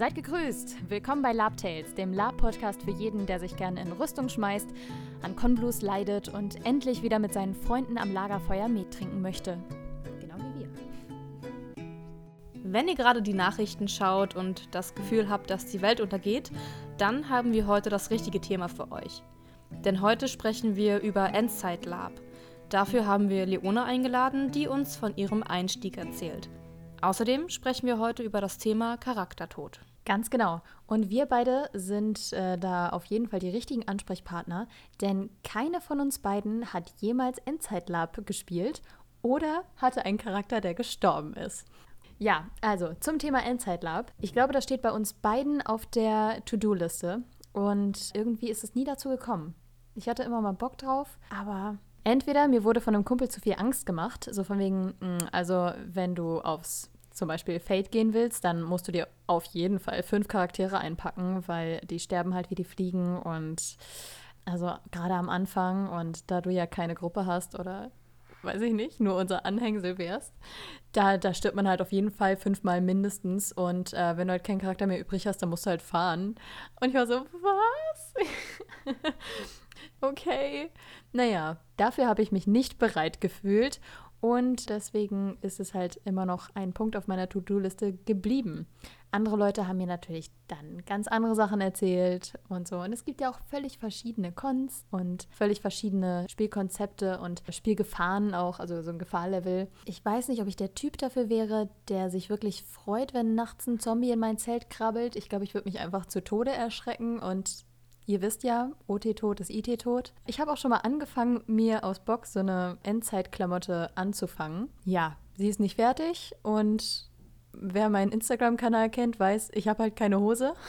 Seid gegrüßt! Willkommen bei Lab Tales, dem Lab-Podcast für jeden, der sich gerne in Rüstung schmeißt, an Conblues leidet und endlich wieder mit seinen Freunden am Lagerfeuer Met trinken möchte. Genau wie wir. Wenn ihr gerade die Nachrichten schaut und das Gefühl habt, dass die Welt untergeht, dann haben wir heute das richtige Thema für euch. Denn heute sprechen wir über Endzeit Lab. Dafür haben wir Leona eingeladen, die uns von ihrem Einstieg erzählt. Außerdem sprechen wir heute über das Thema Charaktertod. Ganz genau. Und wir beide sind äh, da auf jeden Fall die richtigen Ansprechpartner, denn keine von uns beiden hat jemals Endzeitlab gespielt oder hatte einen Charakter, der gestorben ist. Ja, also zum Thema Endzeitlab. Ich glaube, das steht bei uns beiden auf der To-Do-Liste und irgendwie ist es nie dazu gekommen. Ich hatte immer mal Bock drauf, aber Entweder mir wurde von einem Kumpel zu viel Angst gemacht, so von wegen, mm, also wenn du aufs zum Beispiel Fate gehen willst, dann musst du dir auf jeden Fall fünf Charaktere einpacken, weil die sterben halt wie die Fliegen und also gerade am Anfang und da du ja keine Gruppe hast oder weiß ich nicht, nur unser Anhängsel wärst, da, da stirbt man halt auf jeden Fall fünfmal mindestens und äh, wenn du halt keinen Charakter mehr übrig hast, dann musst du halt fahren. Und ich war so, was? okay. Naja, dafür habe ich mich nicht bereit gefühlt und deswegen ist es halt immer noch ein Punkt auf meiner To-Do-Liste geblieben. Andere Leute haben mir natürlich dann ganz andere Sachen erzählt und so. Und es gibt ja auch völlig verschiedene Cons und völlig verschiedene Spielkonzepte und Spielgefahren auch, also so ein Gefahrlevel. Ich weiß nicht, ob ich der Typ dafür wäre, der sich wirklich freut, wenn nachts ein Zombie in mein Zelt krabbelt. Ich glaube, ich würde mich einfach zu Tode erschrecken und Ihr wisst ja, OT-Tod ist IT-Tod. Ich habe auch schon mal angefangen, mir aus Box so eine Endzeitklamotte anzufangen. Ja, sie ist nicht fertig und wer meinen Instagram-Kanal kennt, weiß, ich habe halt keine Hose.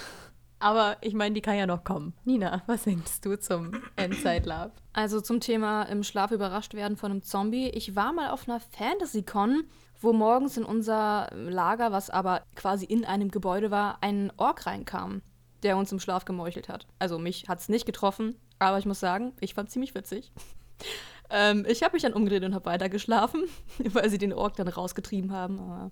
Aber ich meine, die kann ja noch kommen. Nina, was denkst du zum Endzeitlab? Also zum Thema im Schlaf überrascht werden von einem Zombie. Ich war mal auf einer Fantasy-Con, wo morgens in unser Lager, was aber quasi in einem Gebäude war, ein Ork reinkam der uns im Schlaf gemeuchelt hat. Also mich hat es nicht getroffen, aber ich muss sagen, ich fand ziemlich witzig. ähm, ich habe mich dann umgedreht und habe weiter geschlafen, weil sie den Ork dann rausgetrieben haben. Aber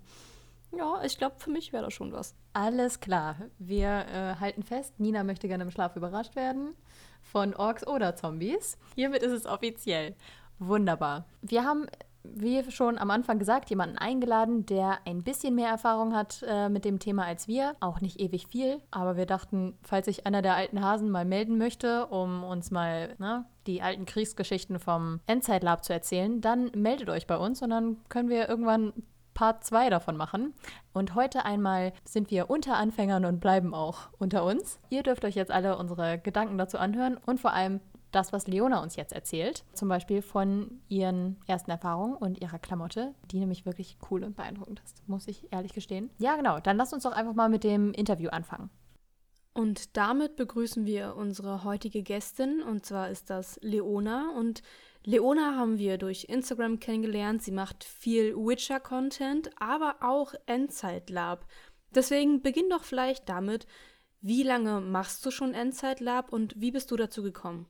ja, ich glaube, für mich wäre das schon was. Alles klar. Wir äh, halten fest, Nina möchte gerne im Schlaf überrascht werden von Orks oder Zombies. Hiermit ist es offiziell. Wunderbar. Wir haben wie schon am Anfang gesagt, jemanden eingeladen, der ein bisschen mehr Erfahrung hat äh, mit dem Thema als wir. Auch nicht ewig viel, aber wir dachten, falls sich einer der alten Hasen mal melden möchte, um uns mal ne, die alten Kriegsgeschichten vom Endzeitlab zu erzählen, dann meldet euch bei uns und dann können wir irgendwann Part 2 davon machen. Und heute einmal sind wir unter Anfängern und bleiben auch unter uns. Ihr dürft euch jetzt alle unsere Gedanken dazu anhören und vor allem das, was Leona uns jetzt erzählt, zum Beispiel von ihren ersten Erfahrungen und ihrer Klamotte, die nämlich wirklich cool und beeindruckend ist, muss ich ehrlich gestehen. Ja, genau, dann lasst uns doch einfach mal mit dem Interview anfangen. Und damit begrüßen wir unsere heutige Gästin, und zwar ist das Leona. Und Leona haben wir durch Instagram kennengelernt. Sie macht viel Witcher-Content, aber auch Endzeit-Lab. Deswegen beginn doch vielleicht damit, wie lange machst du schon Endzeit-Lab und wie bist du dazu gekommen?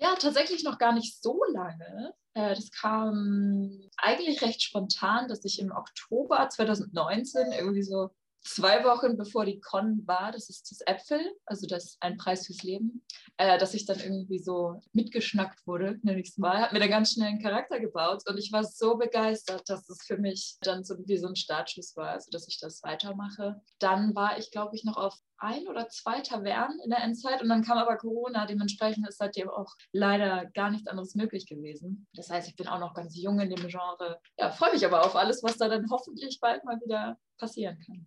Ja, tatsächlich noch gar nicht so lange. Äh, das kam eigentlich recht spontan, dass ich im Oktober 2019 irgendwie so zwei Wochen bevor die Con war, das ist das Äpfel, also das ein Preis fürs Leben, äh, dass ich dann irgendwie so mitgeschnackt wurde, nenne ich es mal, hat mir dann ganz schnell einen Charakter gebaut und ich war so begeistert, dass es für mich dann so wie so ein Startschuss war, also dass ich das weitermache. Dann war ich, glaube ich, noch auf ein oder zwei Tavernen in der Endzeit und dann kam aber Corona. Dementsprechend ist seitdem auch leider gar nichts anderes möglich gewesen. Das heißt, ich bin auch noch ganz jung in dem Genre. Ja, freue mich aber auf alles, was da dann hoffentlich bald mal wieder passieren kann.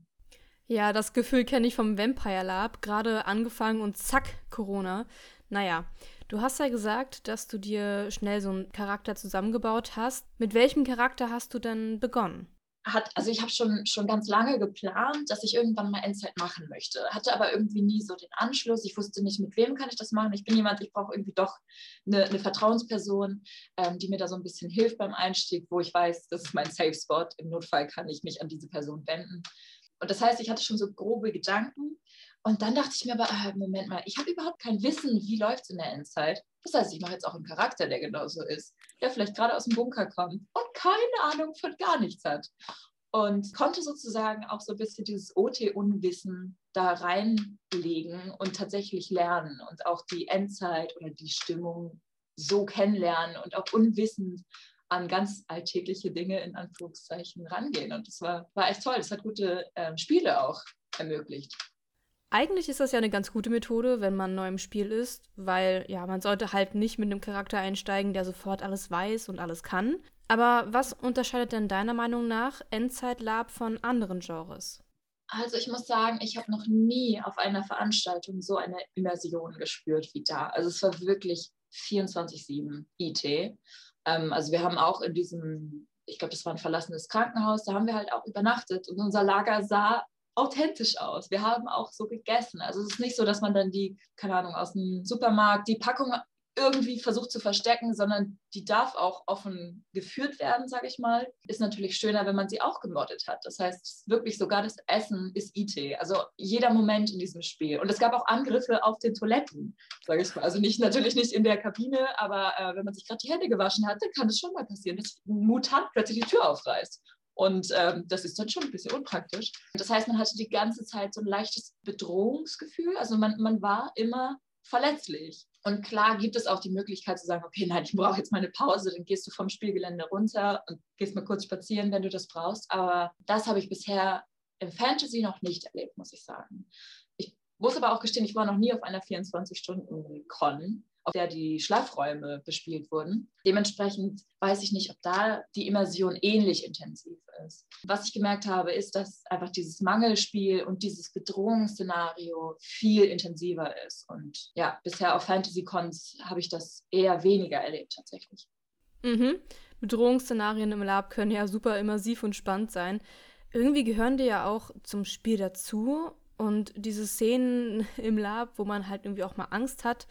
Ja, das Gefühl kenne ich vom Vampire Lab. Gerade angefangen und zack, Corona. Naja, du hast ja gesagt, dass du dir schnell so einen Charakter zusammengebaut hast. Mit welchem Charakter hast du denn begonnen? Hat, also ich habe schon, schon ganz lange geplant, dass ich irgendwann mal Endzeit machen möchte, hatte aber irgendwie nie so den Anschluss. Ich wusste nicht, mit wem kann ich das machen. Ich bin jemand, ich brauche irgendwie doch eine, eine Vertrauensperson, ähm, die mir da so ein bisschen hilft beim Einstieg, wo ich weiß, das ist mein Safe Spot. Im Notfall kann ich mich an diese Person wenden. Und das heißt, ich hatte schon so grobe Gedanken. Und dann dachte ich mir aber, ah, Moment mal, ich habe überhaupt kein Wissen, wie läuft es in der Endzeit. Das heißt, ich mache jetzt auch einen Charakter, der genauso ist, der vielleicht gerade aus dem Bunker kommt und keine Ahnung von gar nichts hat. und konnte sozusagen auch so ein bisschen dieses OT-Unwissen da reinlegen und tatsächlich lernen und auch die Endzeit oder die Stimmung so kennenlernen und auch unwissend an ganz alltägliche Dinge in Anführungszeichen rangehen. Und das war, war echt toll. Das hat gute äh, Spiele auch ermöglicht. Eigentlich ist das ja eine ganz gute Methode, wenn man neu im Spiel ist, weil ja, man sollte halt nicht mit einem Charakter einsteigen, der sofort alles weiß und alles kann. Aber was unterscheidet denn deiner Meinung nach Endzeit-Lab von anderen Genres? Also ich muss sagen, ich habe noch nie auf einer Veranstaltung so eine Immersion gespürt wie da. Also es war wirklich 24-7 IT. Ähm, also wir haben auch in diesem, ich glaube, das war ein verlassenes Krankenhaus, da haben wir halt auch übernachtet und unser Lager sah authentisch aus. Wir haben auch so gegessen. Also es ist nicht so, dass man dann die, keine Ahnung, aus dem Supermarkt die Packung irgendwie versucht zu verstecken, sondern die darf auch offen geführt werden, sage ich mal. Ist natürlich schöner, wenn man sie auch gemoddet hat. Das heißt, wirklich sogar das Essen ist IT. Also jeder Moment in diesem Spiel. Und es gab auch Angriffe auf den Toiletten, sage ich mal. Also nicht natürlich nicht in der Kabine, aber äh, wenn man sich gerade die Hände gewaschen hatte, kann es schon mal passieren, dass ein Mutant plötzlich die Tür aufreißt. Und ähm, das ist dann schon ein bisschen unpraktisch. Das heißt, man hatte die ganze Zeit so ein leichtes Bedrohungsgefühl. Also man, man war immer verletzlich. Und klar gibt es auch die Möglichkeit zu sagen, okay, nein, ich brauche jetzt mal eine Pause, dann gehst du vom Spielgelände runter und gehst mal kurz spazieren, wenn du das brauchst. Aber das habe ich bisher im Fantasy noch nicht erlebt, muss ich sagen. Ich muss aber auch gestehen, ich war noch nie auf einer 24-Stunden-Con auf der die Schlafräume bespielt wurden. Dementsprechend weiß ich nicht, ob da die Immersion ähnlich intensiv ist. Was ich gemerkt habe, ist, dass einfach dieses Mangelspiel und dieses Bedrohungsszenario viel intensiver ist. Und ja, bisher auf Fantasy-Cons habe ich das eher weniger erlebt tatsächlich. Mhm. Bedrohungsszenarien im Lab können ja super immersiv und spannend sein. Irgendwie gehören die ja auch zum Spiel dazu. Und diese Szenen im Lab, wo man halt irgendwie auch mal Angst hat,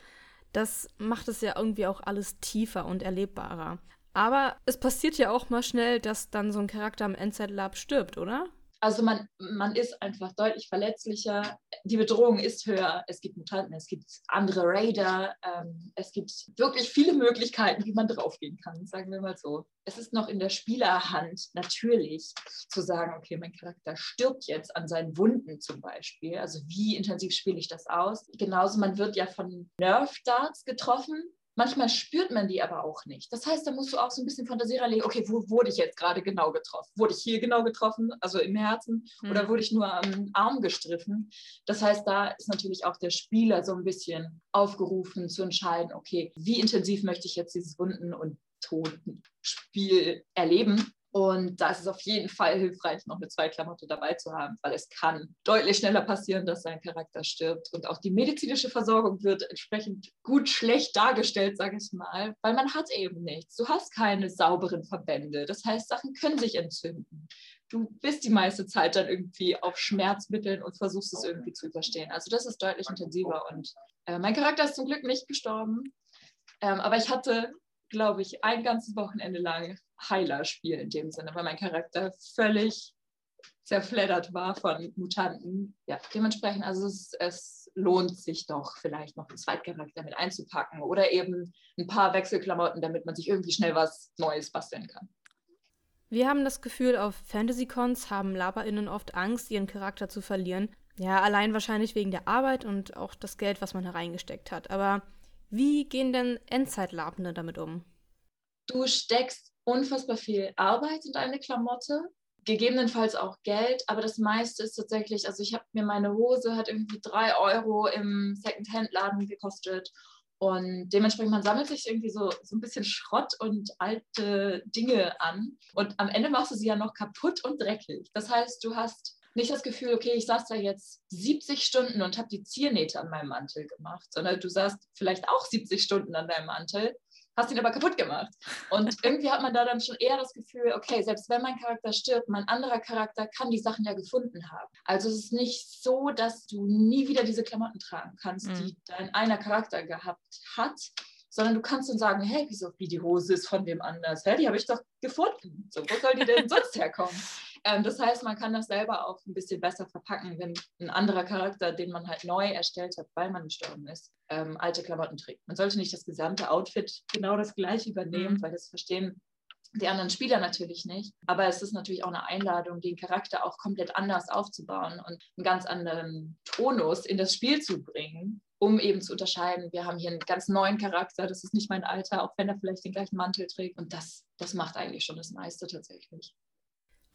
das macht es ja irgendwie auch alles tiefer und erlebbarer. Aber es passiert ja auch mal schnell, dass dann so ein Charakter am Endzeit-Lab stirbt, oder? Also man, man ist einfach deutlich verletzlicher. Die Bedrohung ist höher. Es gibt Mutanten, es gibt andere Raider. Ähm, es gibt wirklich viele Möglichkeiten, wie man draufgehen kann, sagen wir mal so. Es ist noch in der Spielerhand natürlich zu sagen, okay, mein Charakter stirbt jetzt an seinen Wunden zum Beispiel. Also wie intensiv spiele ich das aus? Genauso, man wird ja von Nerf-Darts getroffen Manchmal spürt man die aber auch nicht. Das heißt, da musst du auch so ein bisschen Fantasie reinlegen, okay, wo wurde ich jetzt gerade genau getroffen? Wurde ich hier genau getroffen, also im Herzen, mhm. oder wurde ich nur am Arm gestriffen? Das heißt, da ist natürlich auch der Spieler so ein bisschen aufgerufen zu entscheiden, okay, wie intensiv möchte ich jetzt dieses Wunden- und Totenspiel erleben? Und da ist es auf jeden Fall hilfreich, noch eine Zweiklamotte dabei zu haben, weil es kann deutlich schneller passieren, dass sein Charakter stirbt. Und auch die medizinische Versorgung wird entsprechend gut schlecht dargestellt, sage ich mal, weil man hat eben nichts. Du hast keine sauberen Verbände. Das heißt, Sachen können sich entzünden. Du bist die meiste Zeit dann irgendwie auf Schmerzmitteln und versuchst es irgendwie zu überstehen. Also das ist deutlich intensiver. Und äh, mein Charakter ist zum Glück nicht gestorben. Ähm, aber ich hatte glaube ich, ein ganzes Wochenende lang Heiler-Spiel in dem Sinne, weil mein Charakter völlig zerfleddert war von Mutanten. Ja, dementsprechend, also es, es, lohnt sich doch vielleicht noch einen Zweitcharakter mit einzupacken oder eben ein paar Wechselklamotten, damit man sich irgendwie schnell was Neues basteln kann. Wir haben das Gefühl, auf Fantasy-Cons haben LaberInnen oft Angst, ihren Charakter zu verlieren. Ja, allein wahrscheinlich wegen der Arbeit und auch das Geld, was man hereingesteckt hat. Aber wie gehen denn Endzeitlabende damit um? Du steckst unfassbar viel Arbeit in deine Klamotte, gegebenenfalls auch Geld, aber das meiste ist tatsächlich, also ich habe mir meine Hose, hat irgendwie drei Euro im Second-Hand-Laden gekostet und dementsprechend, man sammelt sich irgendwie so, so ein bisschen Schrott und alte Dinge an und am Ende machst du sie ja noch kaputt und dreckig. Das heißt, du hast nicht das Gefühl, okay, ich saß da jetzt 70 Stunden und habe die Ziernähte an meinem Mantel gemacht, sondern du saßt vielleicht auch 70 Stunden an deinem Mantel, hast ihn aber kaputt gemacht. Und irgendwie hat man da dann schon eher das Gefühl, okay, selbst wenn mein Charakter stirbt, mein anderer Charakter kann die Sachen ja gefunden haben. Also es ist nicht so, dass du nie wieder diese Klamotten tragen kannst, mhm. die dein einer Charakter gehabt hat, sondern du kannst dann sagen, hey, wieso, wie die Hose ist von dem anders? Hä, die habe ich doch gefunden. So, wo soll die denn sonst herkommen? Ähm, das heißt, man kann das selber auch ein bisschen besser verpacken, wenn ein anderer Charakter, den man halt neu erstellt hat, weil man gestorben ist, ähm, alte Klamotten trägt. Man sollte nicht das gesamte Outfit genau das gleiche übernehmen, mhm. weil das verstehen die anderen Spieler natürlich nicht. Aber es ist natürlich auch eine Einladung, den Charakter auch komplett anders aufzubauen und einen ganz anderen Tonus in das Spiel zu bringen, um eben zu unterscheiden, wir haben hier einen ganz neuen Charakter, das ist nicht mein Alter, auch wenn er vielleicht den gleichen Mantel trägt. Und das, das macht eigentlich schon das meiste tatsächlich.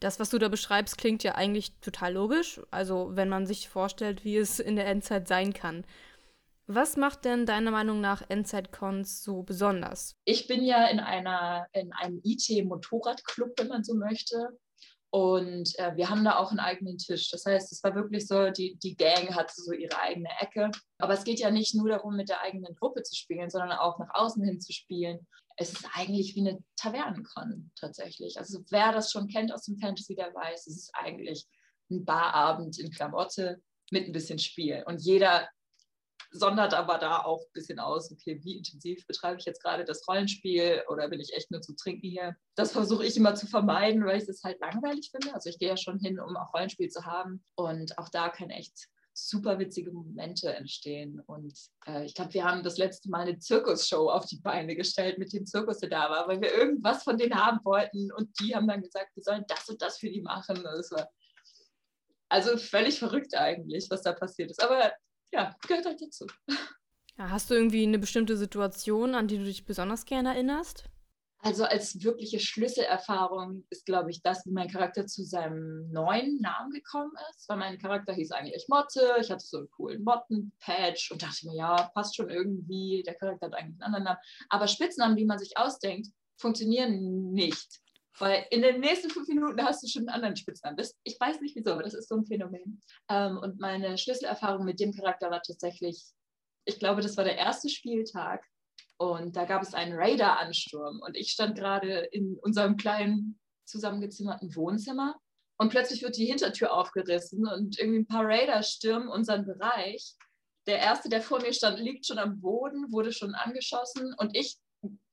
Das, was du da beschreibst, klingt ja eigentlich total logisch. Also, wenn man sich vorstellt, wie es in der Endzeit sein kann. Was macht denn deiner Meinung nach Endzeit-Cons so besonders? Ich bin ja in, einer, in einem IT-Motorradclub, wenn man so möchte. Und äh, wir haben da auch einen eigenen Tisch. Das heißt, es war wirklich so, die, die Gang hat so ihre eigene Ecke. Aber es geht ja nicht nur darum, mit der eigenen Gruppe zu spielen, sondern auch nach außen hin zu spielen. Es ist eigentlich wie eine Tavernenkon tatsächlich. Also wer das schon kennt aus dem Fantasy, der weiß, es ist eigentlich ein Barabend in Klamotte mit ein bisschen Spiel. Und jeder sondert aber da auch ein bisschen aus, okay, wie intensiv betreibe ich jetzt gerade das Rollenspiel oder bin ich echt nur zu trinken hier? Das versuche ich immer zu vermeiden, weil ich es halt langweilig finde. Also ich gehe ja schon hin, um auch Rollenspiel zu haben und auch da kann echt super witzige Momente entstehen. Und äh, ich glaube, wir haben das letzte Mal eine Zirkusshow auf die Beine gestellt mit dem Zirkus, der da war, weil wir irgendwas von denen haben wollten. Und die haben dann gesagt, wir sollen das und das für die machen. War also völlig verrückt eigentlich, was da passiert ist. Aber ja, gehört halt dazu. Ja, hast du irgendwie eine bestimmte Situation, an die du dich besonders gerne erinnerst? Also als wirkliche Schlüsselerfahrung ist, glaube ich, das, wie mein Charakter zu seinem neuen Namen gekommen ist. Weil mein Charakter hieß eigentlich Motte. Ich hatte so einen coolen Motten-Patch und dachte mir, ja, passt schon irgendwie. Der Charakter hat eigentlich einen anderen Namen. Aber Spitznamen, die man sich ausdenkt, funktionieren nicht. Weil in den nächsten fünf Minuten hast du schon einen anderen Spitznamen. Das, ich weiß nicht wieso, aber das ist so ein Phänomen. Ähm, und meine Schlüsselerfahrung mit dem Charakter war tatsächlich, ich glaube, das war der erste Spieltag. Und da gab es einen Raider-Ansturm. Und ich stand gerade in unserem kleinen zusammengezimmerten Wohnzimmer. Und plötzlich wird die Hintertür aufgerissen und irgendwie ein paar Raider stürmen unseren Bereich. Der erste, der vor mir stand, liegt schon am Boden, wurde schon angeschossen. Und ich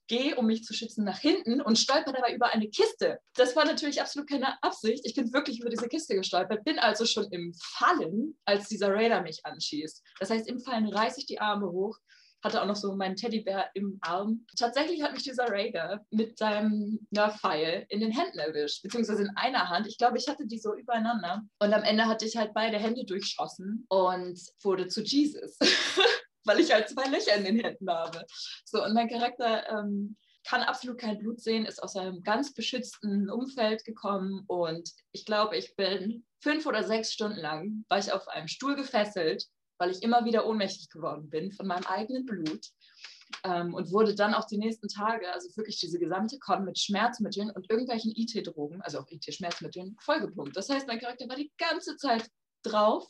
gehe, um mich zu schützen, nach hinten und stolper dabei über eine Kiste. Das war natürlich absolut keine Absicht. Ich bin wirklich über diese Kiste gestolpert, bin also schon im Fallen, als dieser Raider mich anschießt. Das heißt, im Fallen reiße ich die Arme hoch, hatte auch noch so meinen Teddybär im Arm. Tatsächlich hat mich dieser Raider mit seinem Nerf-Pfeil in den Händen erwischt, beziehungsweise in einer Hand. Ich glaube, ich hatte die so übereinander. Und am Ende hatte ich halt beide Hände durchschossen und wurde zu Jesus. weil ich halt zwei Löcher in den Händen habe. So, und mein Charakter ähm, kann absolut kein Blut sehen, ist aus einem ganz beschützten Umfeld gekommen und ich glaube, ich bin fünf oder sechs Stunden lang, war ich auf einem Stuhl gefesselt, weil ich immer wieder ohnmächtig geworden bin von meinem eigenen Blut. Ähm, und wurde dann auch die nächsten Tage, also wirklich diese gesamte Con mit Schmerzmitteln und irgendwelchen IT-Drogen, also auch IT-Schmerzmitteln, vollgepumpt. Das heißt, mein Charakter war die ganze Zeit drauf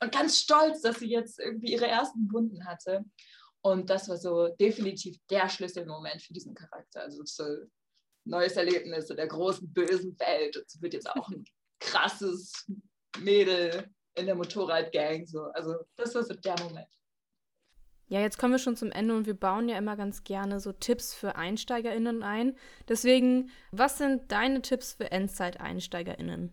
und ganz stolz, dass sie jetzt irgendwie ihre ersten Wunden hatte. Und das war so definitiv der Schlüsselmoment für diesen Charakter. Also so neues Erlebnis in der großen bösen Welt. Und sie wird jetzt auch ein krasses Mädel in der Motorradgang. So. Also das war so der Moment. Ja, jetzt kommen wir schon zum Ende und wir bauen ja immer ganz gerne so Tipps für EinsteigerInnen ein. Deswegen, was sind deine Tipps für Endzeit-EinsteigerInnen?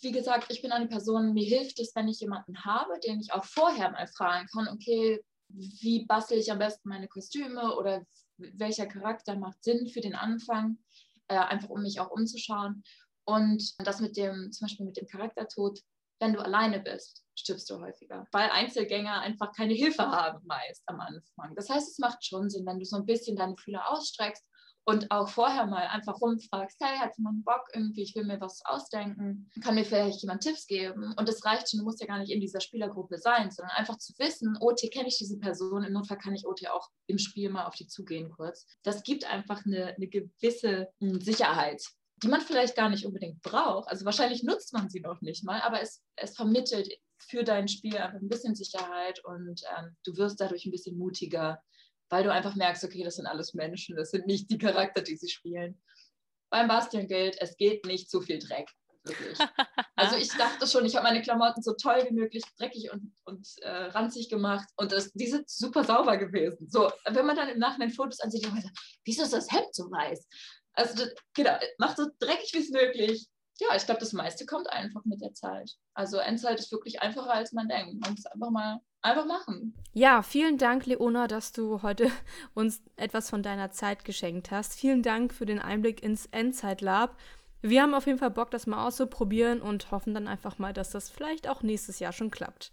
wie gesagt, ich bin eine Person, mir hilft es, wenn ich jemanden habe, den ich auch vorher mal fragen kann, okay, wie bastel ich am besten meine Kostüme oder welcher Charakter macht Sinn für den Anfang, äh, einfach um mich auch umzuschauen. Und das mit dem, zum Beispiel mit dem Charaktertod, wenn du alleine bist, stirbst du häufiger, weil Einzelgänger einfach keine Hilfe haben meist am Anfang. Das heißt, es macht schon Sinn, wenn du so ein bisschen deine Fühler ausstreckst und auch vorher mal einfach rumfragst, hey, hat jemand Bock irgendwie, ich will mir was ausdenken, kann mir vielleicht jemand Tipps geben und das reicht schon, du musst ja gar nicht in dieser Spielergruppe sein, sondern einfach zu wissen, OT kenne ich diese Person, im Notfall kann ich OT auch im Spiel mal auf die zugehen kurz. Das gibt einfach eine, eine gewisse hm, Sicherheit, die man vielleicht gar nicht unbedingt braucht. Also wahrscheinlich nutzt man sie noch nicht mal, aber es, es vermittelt für dein Spiel einfach ein bisschen Sicherheit und ähm, du wirst dadurch ein bisschen mutiger, weil du einfach merkst, okay, das sind alles Menschen, das sind nicht die Charakter, die sie spielen. Beim Bastian gilt, es geht nicht zu viel Dreck. Wirklich. Also ich dachte schon, ich habe meine Klamotten so toll wie möglich dreckig und, und äh, ranzig gemacht und das, die sind super sauber gewesen. So, wenn man dann im Nachhinein Fotos ansieht, dann sagt, wieso ist das Hemd so weiß? Also genau, mach so dreckig wie es möglich, ja, ich glaube, das meiste kommt einfach mit der Zeit. Also Endzeit ist wirklich einfacher, als man denkt. Man muss einfach mal einfach machen. Ja, vielen Dank, Leona, dass du heute uns etwas von deiner Zeit geschenkt hast. Vielen Dank für den Einblick ins Endzeit-Lab. Wir haben auf jeden Fall Bock, das mal auszuprobieren und hoffen dann einfach mal, dass das vielleicht auch nächstes Jahr schon klappt.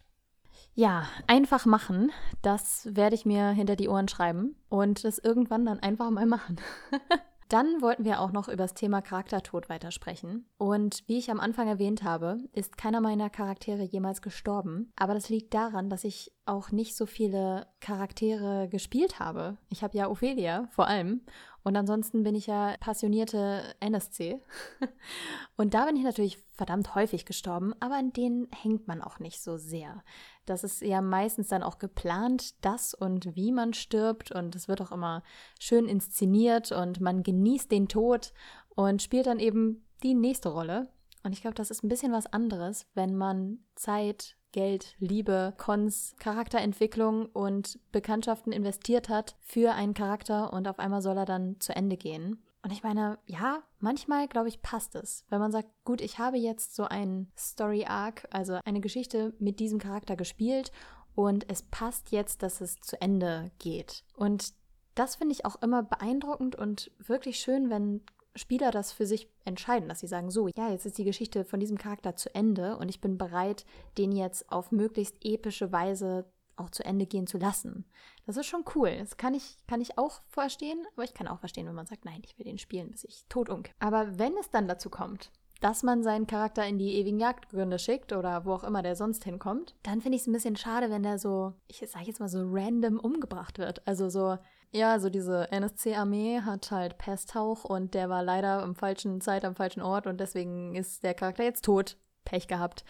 Ja, einfach machen. Das werde ich mir hinter die Ohren schreiben und das irgendwann dann einfach mal machen. Dann wollten wir auch noch über das Thema Charaktertod weitersprechen. Und wie ich am Anfang erwähnt habe, ist keiner meiner Charaktere jemals gestorben. Aber das liegt daran, dass ich auch nicht so viele Charaktere gespielt habe. Ich habe ja Ophelia vor allem. Und ansonsten bin ich ja passionierte NSC. und da bin ich natürlich verdammt häufig gestorben, aber an denen hängt man auch nicht so sehr. Das ist ja meistens dann auch geplant, dass und wie man stirbt und es wird auch immer schön inszeniert und man genießt den Tod und spielt dann eben die nächste Rolle. Und ich glaube, das ist ein bisschen was anderes, wenn man Zeit, Geld, Liebe, Cons, Charakterentwicklung und Bekanntschaften investiert hat für einen Charakter und auf einmal soll er dann zu Ende gehen. Und ich meine, ja, manchmal, glaube ich, passt es. Wenn man sagt, gut, ich habe jetzt so einen Story-Arc, also eine Geschichte mit diesem Charakter gespielt und es passt jetzt, dass es zu Ende geht. Und das finde ich auch immer beeindruckend und wirklich schön, wenn Spieler das für sich entscheiden, dass sie sagen, so, ja, jetzt ist die Geschichte von diesem Charakter zu Ende und ich bin bereit, den jetzt auf möglichst epische Weise auch zu Ende gehen zu lassen. Das ist schon cool. Das kann ich, kann ich auch verstehen, aber ich kann auch verstehen, wenn man sagt, nein, ich will den spielen, bis ich tot umkippe. Aber wenn es dann dazu kommt, dass man seinen Charakter in die ewigen Jagdgründe schickt oder wo auch immer der sonst hinkommt, dann finde ich es ein bisschen schade, wenn der so, ich sage jetzt mal so random umgebracht wird. Also so, ja, so diese NSC-Armee hat halt Pesthauch und der war leider am falschen Zeit am falschen Ort und deswegen ist der Charakter jetzt tot. Pech gehabt.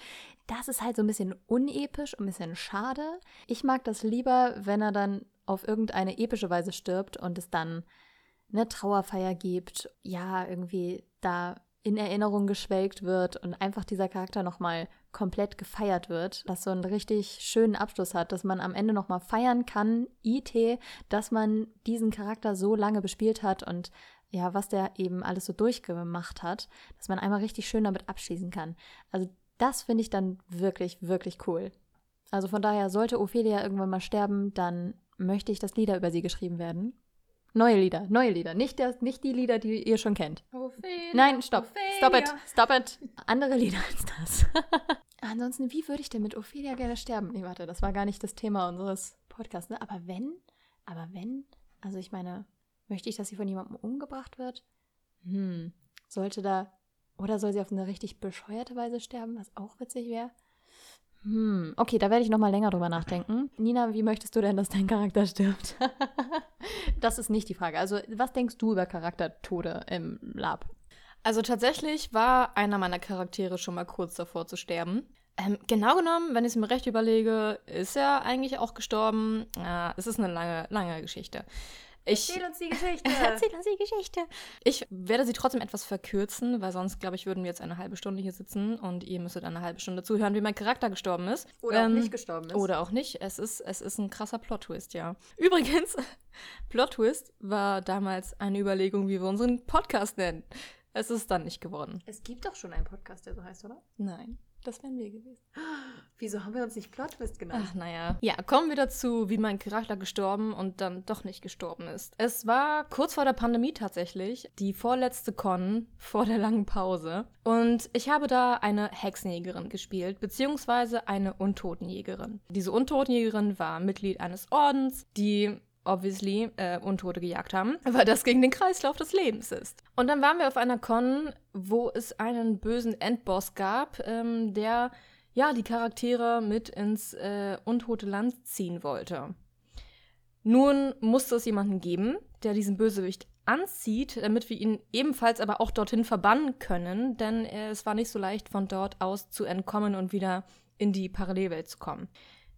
Das ist halt so ein bisschen unepisch und ein bisschen schade. Ich mag das lieber, wenn er dann auf irgendeine epische Weise stirbt und es dann eine Trauerfeier gibt. Ja, irgendwie da in Erinnerung geschwelgt wird und einfach dieser Charakter nochmal komplett gefeiert wird, dass so einen richtig schönen Abschluss hat, dass man am Ende nochmal feiern kann, IT, dass man diesen Charakter so lange bespielt hat und ja, was der eben alles so durchgemacht hat, dass man einmal richtig schön damit abschließen kann. Also das finde ich dann wirklich, wirklich cool. Also von daher, sollte Ophelia irgendwann mal sterben, dann möchte ich, dass Lieder über sie geschrieben werden. Neue Lieder, neue Lieder. Nicht, das, nicht die Lieder, die ihr schon kennt. Ophelia, Nein, stopp. Ophelia. Stop it. Stop it. Andere Lieder als das. Ansonsten, wie würde ich denn mit Ophelia gerne sterben? Nee, warte, das war gar nicht das Thema unseres Podcasts, ne? Aber wenn, aber wenn, also ich meine, möchte ich, dass sie von jemandem umgebracht wird? Hm, sollte da, oder soll sie auf eine richtig bescheuerte Weise sterben, was auch witzig wäre? Hm, okay, da werde ich noch mal länger drüber nachdenken. Nina, wie möchtest du denn, dass dein Charakter stirbt? das ist nicht die Frage. Also, was denkst du über Charaktertode im Lab? Also tatsächlich war einer meiner Charaktere schon mal kurz davor zu sterben. Ähm, genau genommen, wenn ich es mir recht überlege, ist er eigentlich auch gestorben. Äh, es ist eine lange, lange Geschichte. Ich, Erzähl uns die Geschichte. Erzähl uns die Geschichte. Ich werde sie trotzdem etwas verkürzen, weil sonst, glaube ich, würden wir jetzt eine halbe Stunde hier sitzen und ihr müsstet eine halbe Stunde zuhören, wie mein Charakter gestorben ist. Oder ähm, auch nicht gestorben ist. Oder auch nicht. Es ist, es ist ein krasser Plot-Twist, ja. Übrigens, Plot-Twist war damals eine Überlegung, wie wir unseren Podcast nennen. Es ist dann nicht geworden. Es gibt doch schon einen Podcast, der so heißt, oder? Nein. Das wären wir gewesen. Wieso haben wir uns nicht Plot Twist genannt? Ach, naja. Ja, kommen wir dazu, wie mein Charakter gestorben und dann doch nicht gestorben ist. Es war kurz vor der Pandemie tatsächlich, die vorletzte Con vor der langen Pause. Und ich habe da eine Hexenjägerin gespielt, beziehungsweise eine Untotenjägerin. Diese Untotenjägerin war Mitglied eines Ordens, die obviously äh, Untote gejagt haben, weil das gegen den Kreislauf des Lebens ist. Und dann waren wir auf einer Con, wo es einen bösen Endboss gab, ähm, der ja die Charaktere mit ins äh, untote Land ziehen wollte. Nun musste es jemanden geben, der diesen Bösewicht anzieht, damit wir ihn ebenfalls aber auch dorthin verbannen können, denn äh, es war nicht so leicht, von dort aus zu entkommen und wieder in die Parallelwelt zu kommen.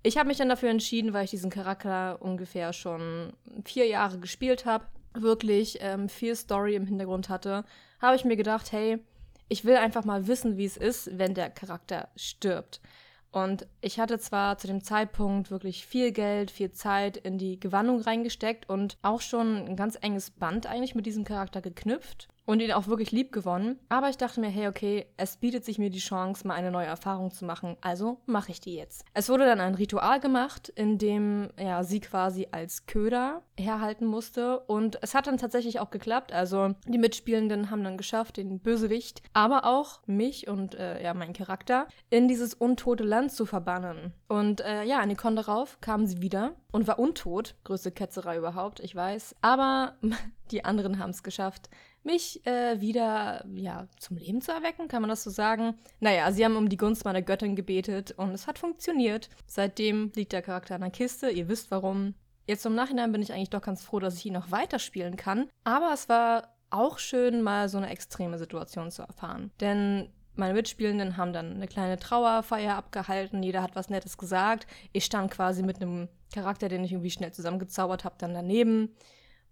Ich habe mich dann dafür entschieden, weil ich diesen Charakter ungefähr schon vier Jahre gespielt habe, wirklich ähm, viel Story im Hintergrund hatte, habe ich mir gedacht, hey, ich will einfach mal wissen, wie es ist, wenn der Charakter stirbt. Und ich hatte zwar zu dem Zeitpunkt wirklich viel Geld, viel Zeit in die Gewandung reingesteckt und auch schon ein ganz enges Band eigentlich mit diesem Charakter geknüpft. Und ihn auch wirklich lieb gewonnen. Aber ich dachte mir, hey, okay, es bietet sich mir die Chance, mal eine neue Erfahrung zu machen, also mache ich die jetzt. Es wurde dann ein Ritual gemacht, in dem ja, sie quasi als Köder herhalten musste und es hat dann tatsächlich auch geklappt. Also die Mitspielenden haben dann geschafft, den Bösewicht, aber auch mich und äh, ja, meinen Charakter in dieses untote Land zu verbannen. Und äh, ja, eine Kon darauf kamen sie wieder und war untot. Größte Ketzerei überhaupt, ich weiß. Aber die anderen haben es geschafft, mich äh, wieder ja, zum Leben zu erwecken, kann man das so sagen? Naja, sie haben um die Gunst meiner Göttin gebetet und es hat funktioniert. Seitdem liegt der Charakter in der Kiste, ihr wisst warum. Jetzt im Nachhinein bin ich eigentlich doch ganz froh, dass ich ihn noch weiterspielen kann. Aber es war auch schön, mal so eine extreme Situation zu erfahren. Denn meine Mitspielenden haben dann eine kleine Trauerfeier abgehalten, jeder hat was Nettes gesagt. Ich stand quasi mit einem Charakter, den ich irgendwie schnell zusammengezaubert habe, dann daneben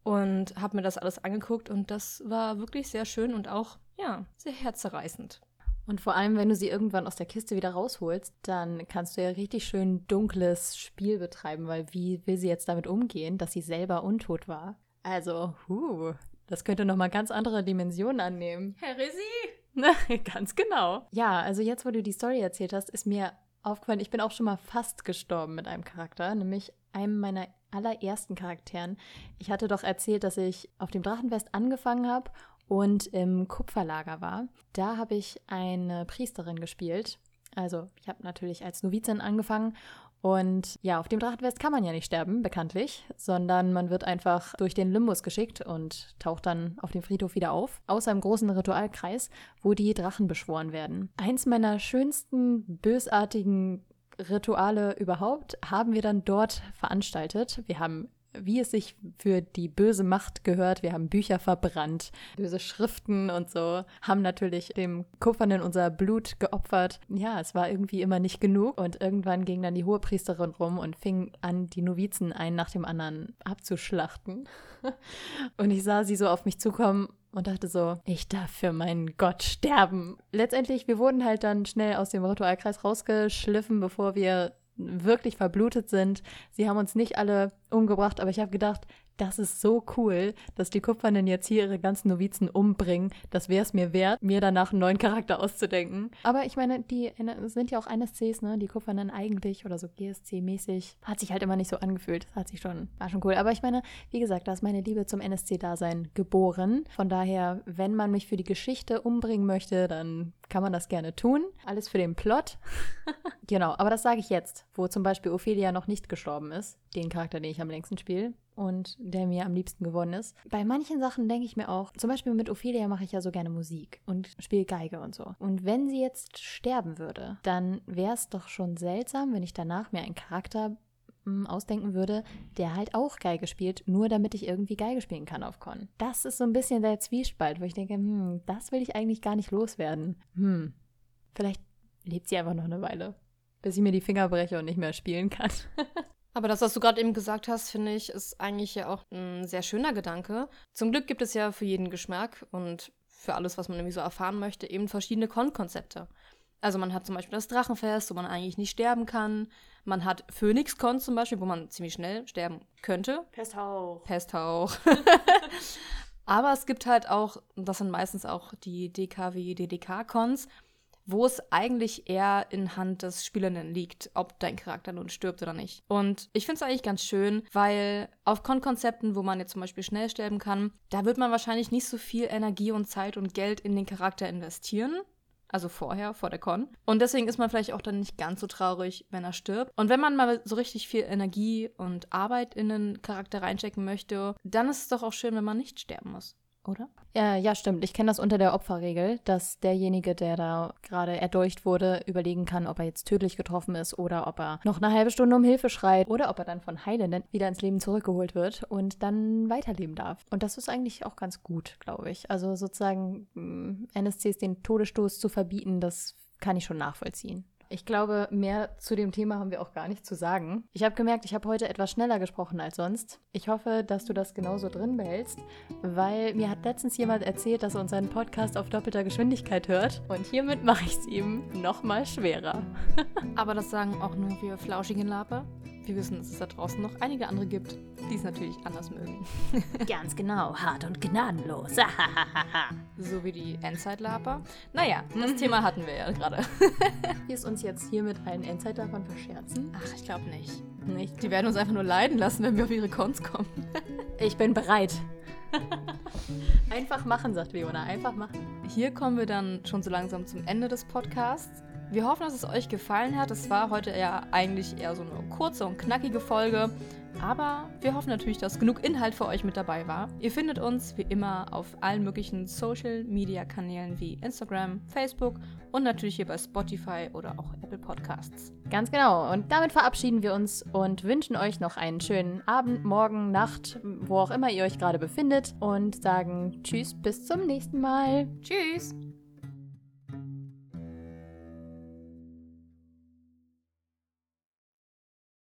und habe mir das alles angeguckt und das war wirklich sehr schön und auch, ja, sehr herzerreißend. Und vor allem, wenn du sie irgendwann aus der Kiste wieder rausholst, dann kannst du ja richtig schön dunkles Spiel betreiben, weil wie will sie jetzt damit umgehen, dass sie selber untot war? Also, huh, das könnte nochmal ganz andere Dimensionen annehmen. Heresie! ganz genau. Ja, also jetzt, wo du die Story erzählt hast, ist mir aufgefallen, ich bin auch schon mal fast gestorben mit einem Charakter, nämlich einem meiner allerersten Charakteren. Ich hatte doch erzählt, dass ich auf dem Drachenfest angefangen habe und im Kupferlager war. Da habe ich eine Priesterin gespielt. Also ich habe natürlich als Novizin angefangen und ja, auf dem Drachenfest kann man ja nicht sterben, bekanntlich, sondern man wird einfach durch den Limbus geschickt und taucht dann auf dem Friedhof wieder auf, außer im großen Ritualkreis, wo die Drachen beschworen werden. Eins meiner schönsten, bösartigen Rituale überhaupt haben wir dann dort veranstaltet. Wir haben wie es sich für die böse Macht gehört. Wir haben Bücher verbrannt, böse Schriften und so, haben natürlich dem Kupfernen unser Blut geopfert. Ja, es war irgendwie immer nicht genug und irgendwann ging dann die Hohepriesterin rum und fing an, die Novizen einen nach dem anderen abzuschlachten. und ich sah sie so auf mich zukommen und dachte so, ich darf für meinen Gott sterben. Letztendlich, wir wurden halt dann schnell aus dem Ritualkreis rausgeschliffen, bevor wir wirklich verblutet sind. Sie haben uns nicht alle umgebracht, aber ich habe gedacht, das ist so cool, dass die Kupfernen jetzt hier ihre ganzen Novizen umbringen. Das wäre es mir wert, mir danach einen neuen Charakter auszudenken. Aber ich meine, die sind ja auch NSCs, ne? Die Kupfernen eigentlich oder so GSC-mäßig. Hat sich halt immer nicht so angefühlt. Das hat sich schon, war schon cool. Aber ich meine, wie gesagt, da ist meine Liebe zum NSC-Dasein geboren. Von daher, wenn man mich für die Geschichte umbringen möchte, dann kann man das gerne tun. Alles für den Plot. genau, aber das sage ich jetzt, wo zum Beispiel Ophelia noch nicht gestorben ist. Den Charakter, den ich am längsten spiele und der mir am liebsten geworden ist. Bei manchen Sachen denke ich mir auch, zum Beispiel mit Ophelia mache ich ja so gerne Musik und spiele Geige und so. Und wenn sie jetzt sterben würde, dann wäre es doch schon seltsam, wenn ich danach mir einen Charakter hm, ausdenken würde, der halt auch Geige spielt, nur damit ich irgendwie Geige spielen kann auf Con. Das ist so ein bisschen der Zwiespalt, wo ich denke, hm, das will ich eigentlich gar nicht loswerden. Hm, vielleicht lebt sie einfach noch eine Weile, bis ich mir die Finger breche und nicht mehr spielen kann. Aber das, was du gerade eben gesagt hast, finde ich, ist eigentlich ja auch ein sehr schöner Gedanke. Zum Glück gibt es ja für jeden Geschmack und für alles, was man irgendwie so erfahren möchte, eben verschiedene Con-Konzepte. Also man hat zum Beispiel das Drachenfest, wo man eigentlich nicht sterben kann. Man hat Phoenix-Con zum Beispiel, wo man ziemlich schnell sterben könnte. Pesthauch. Pesthauch. Aber es gibt halt auch, das sind meistens auch die DKW, DDK-Cons, wo es eigentlich eher in Hand des Spielenden liegt, ob dein Charakter nun stirbt oder nicht. Und ich finde es eigentlich ganz schön, weil auf Con-Konzepten, wo man jetzt zum Beispiel schnell sterben kann, da wird man wahrscheinlich nicht so viel Energie und Zeit und Geld in den Charakter investieren. Also vorher, vor der Con. Und deswegen ist man vielleicht auch dann nicht ganz so traurig, wenn er stirbt. Und wenn man mal so richtig viel Energie und Arbeit in den Charakter reinstecken möchte, dann ist es doch auch schön, wenn man nicht sterben muss oder? Ja, ja, stimmt. Ich kenne das unter der Opferregel, dass derjenige, der da gerade erdolcht wurde, überlegen kann, ob er jetzt tödlich getroffen ist oder ob er noch eine halbe Stunde um Hilfe schreit oder ob er dann von Heilenden wieder ins Leben zurückgeholt wird und dann weiterleben darf. Und das ist eigentlich auch ganz gut, glaube ich. Also sozusagen mm, NSCs den Todesstoß zu verbieten, das kann ich schon nachvollziehen. Ich glaube, mehr zu dem Thema haben wir auch gar nicht zu sagen. Ich habe gemerkt, ich habe heute etwas schneller gesprochen als sonst. Ich hoffe, dass du das genauso drin behältst, weil mir hat letztens jemand erzählt, dass er unseren Podcast auf doppelter Geschwindigkeit hört. Und hiermit mache ich es ihm nochmal schwerer. Aber das sagen auch nur wir flauschigen Laper. Wir wissen, dass es da draußen noch einige andere gibt, die es natürlich anders mögen. Ganz genau, hart und gnadenlos. so wie die Endzeit-Laper. Naja, das Thema hatten wir ja gerade. Wir es uns jetzt hier mit allen Endzeitlapern verscherzen? Ach, ich glaube nicht. Nicht. Die werden uns einfach nur leiden lassen, wenn wir auf ihre Cons kommen. Ich bin bereit. einfach machen, sagt Leona. Einfach machen. Hier kommen wir dann schon so langsam zum Ende des Podcasts. Wir hoffen, dass es euch gefallen hat. Es war heute ja eigentlich eher so eine kurze und knackige Folge. Aber wir hoffen natürlich, dass genug Inhalt für euch mit dabei war. Ihr findet uns wie immer auf allen möglichen Social Media Kanälen wie Instagram, Facebook und natürlich hier bei Spotify oder auch Apple Podcasts. Ganz genau. Und damit verabschieden wir uns und wünschen euch noch einen schönen Abend, Morgen, Nacht, wo auch immer ihr euch gerade befindet. Und sagen Tschüss, bis zum nächsten Mal. Tschüss!